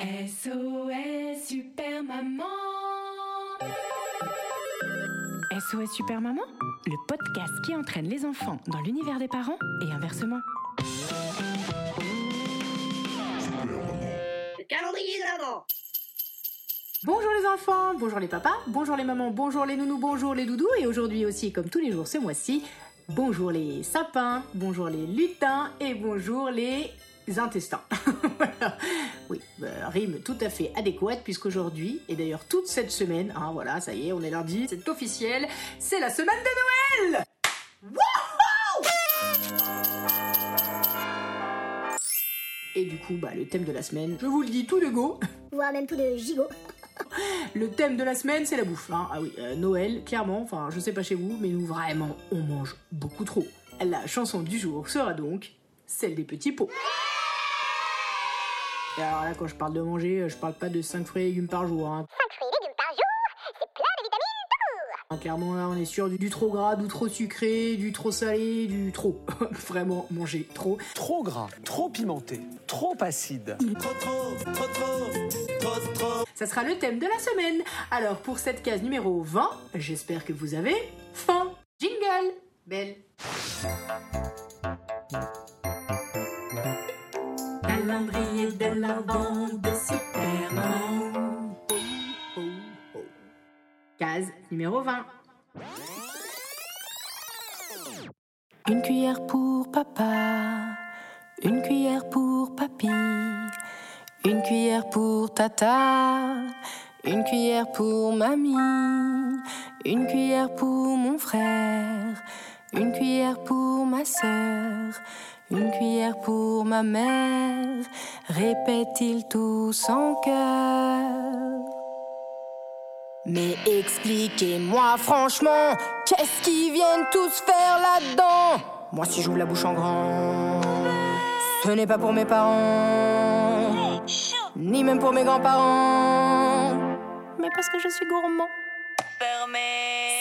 SOS Super Maman SOS Super Maman, le podcast qui entraîne les enfants dans l'univers des parents et inversement. Le calendrier de l'avant Bonjour les enfants, bonjour les papas, bonjour les mamans, bonjour les nounous, bonjour les doudous et aujourd'hui aussi comme tous les jours ce mois-ci, bonjour les sapins, bonjour les lutins et bonjour les intestins. voilà. Oui, bah, rime tout à fait adéquate puisqu'aujourd'hui et d'ailleurs toute cette semaine, hein, voilà, ça y est, on est lundi, c'est officiel, c'est la semaine de Noël. Wouhou et du coup, bah, le thème de la semaine, je vous le dis tout de go, Voire même tout de gigot. Le thème de la semaine, c'est la bouffe. hein. Ah oui, euh, Noël, clairement, enfin, je sais pas chez vous, mais nous, vraiment, on mange beaucoup trop. La chanson du jour sera donc celle des petits pots. Et alors là, quand je parle de manger, je parle pas de 5 fruits et légumes par jour. Hein. 5 fruits et légumes par jour, c'est plein de vitamines. Hein, Clairement, là, on est sur du, du trop gras, du trop sucré, du trop salé, du trop. Vraiment, manger trop. Trop gras, trop pimenté, trop acide. Ça sera le thème de la semaine. Alors, pour cette case numéro 20, j'espère que vous avez faim. Jingle Belle De Superman. Case numéro 20. Une cuillère pour papa, une cuillère pour papy, une cuillère pour tata, une cuillère pour mamie, une cuillère pour mon frère, une cuillère pour ma sœur, une cuillère pour ma mère, répète-t-il tous en chœur. Mais expliquez-moi franchement, qu'est-ce qu'ils viennent tous faire là-dedans? Moi si j'ouvre la bouche en grand, ce n'est pas pour mes parents, ni même pour mes grands-parents, mais parce que je suis gourmand.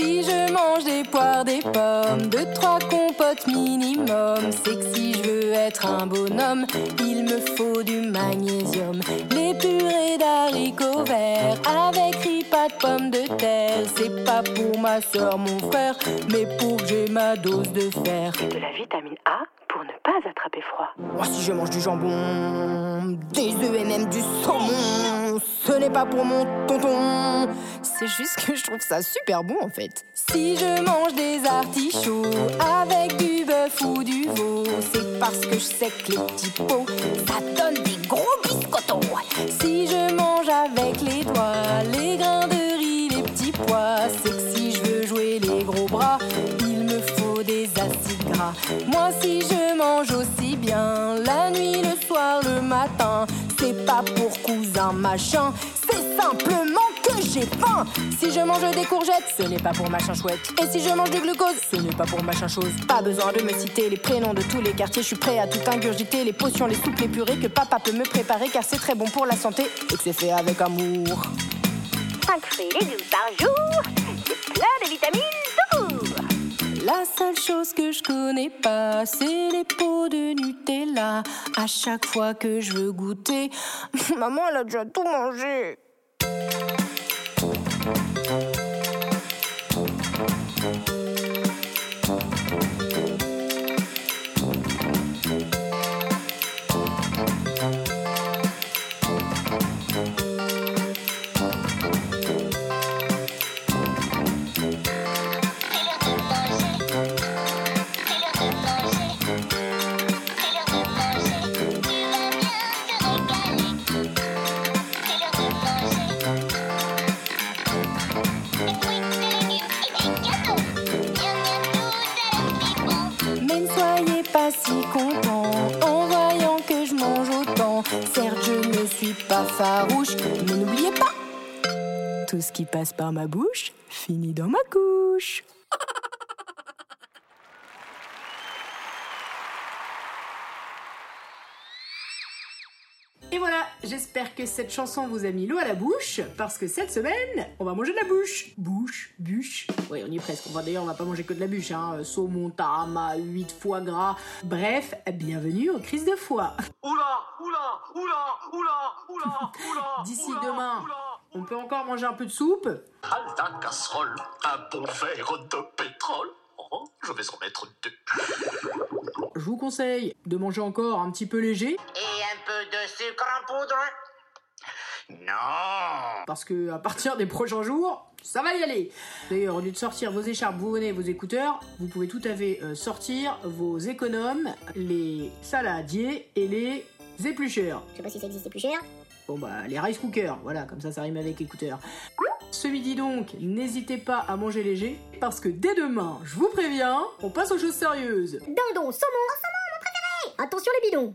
Si je mange des poires, des pommes, deux, trois compotes minimum, c'est que si je veux être un bonhomme, il me faut du magnésium. Les purées d'haricots verts avec riz, de pommes de terre, c'est pas pour ma soeur, mon frère, mais pour que j'ai ma dose de fer. de la vitamine A pas froid. Moi, si je mange du jambon, des œufs et même du saumon, ce n'est pas pour mon tonton. C'est juste que je trouve ça super bon en fait. Si je mange des artichauts avec du bœuf ou du veau, c'est parce que je sais que les petits pots, ça donne des gros biscottos. Si je mange avec les doigts, les grains de la nuit, le soir, le matin, c'est pas pour cousin machin, c'est simplement que j'ai faim. Si je mange des courgettes, ce n'est pas pour machin chouette. Et si je mange du glucose, ce n'est pas pour machin chose. Pas besoin de me citer les prénoms de tous les quartiers, je suis prêt à tout ingurgiter, les potions, les soupes, les purées que papa peut me préparer car c'est très bon pour la santé et que c'est fait avec amour. 5 fruits et jour, c'est plein de vitamines. La seule chose que je connais pas, c'est les pots de Nutella. À chaque fois que je veux goûter, maman, elle a déjà tout mangé. Ne suis pas farouche, mais n'oubliez pas, tout ce qui passe par ma bouche finit dans ma couche. Voilà, j'espère que cette chanson vous a mis l'eau à la bouche, parce que cette semaine, on va manger de la bouche. Bouche, bûche. Oui, on y est presque. Va d'ailleurs, on va pas manger que de la bûche, hein. Saumon, tarama, 8 foie gras. Bref, bienvenue aux crises de foie. Oula, oula, oula, oula, oula, oula. D'ici demain, oula. on peut encore manger un peu de soupe. Alta casserole, un bon verre de pétrole. Oh, je vais en mettre deux. Je vous conseille de manger encore un petit peu léger, Et peu de sucre en poudre. Non. parce que à partir des prochains jours, ça va y aller. D'ailleurs, au lieu de sortir vos écharpes, vos bonnets, vos écouteurs, vous pouvez tout à fait euh, sortir vos économes, les saladiers et les éplucheurs. Je sais pas si ça existe plus cher. Bon bah les rice cookers, voilà, comme ça ça rime avec écouteurs. Ce midi donc, n'hésitez pas à manger léger, parce que dès demain, je vous préviens, on passe aux choses sérieuses. Dindon, saumon, saumon, mon préféré. Attention les bidons.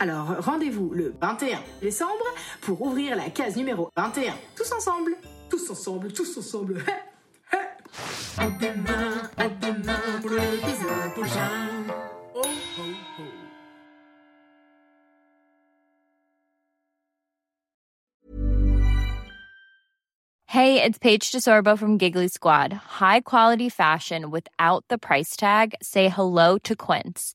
Alors rendez-vous le 21 décembre pour ouvrir la case numéro 21. Tous ensemble Tous ensemble, tous ensemble À demain, à demain pour l'épisode prochain Oh, oh, oh. Hey, it's Paige DeSorbo from Giggly Squad. High quality fashion without the price tag. Say hello to Quince.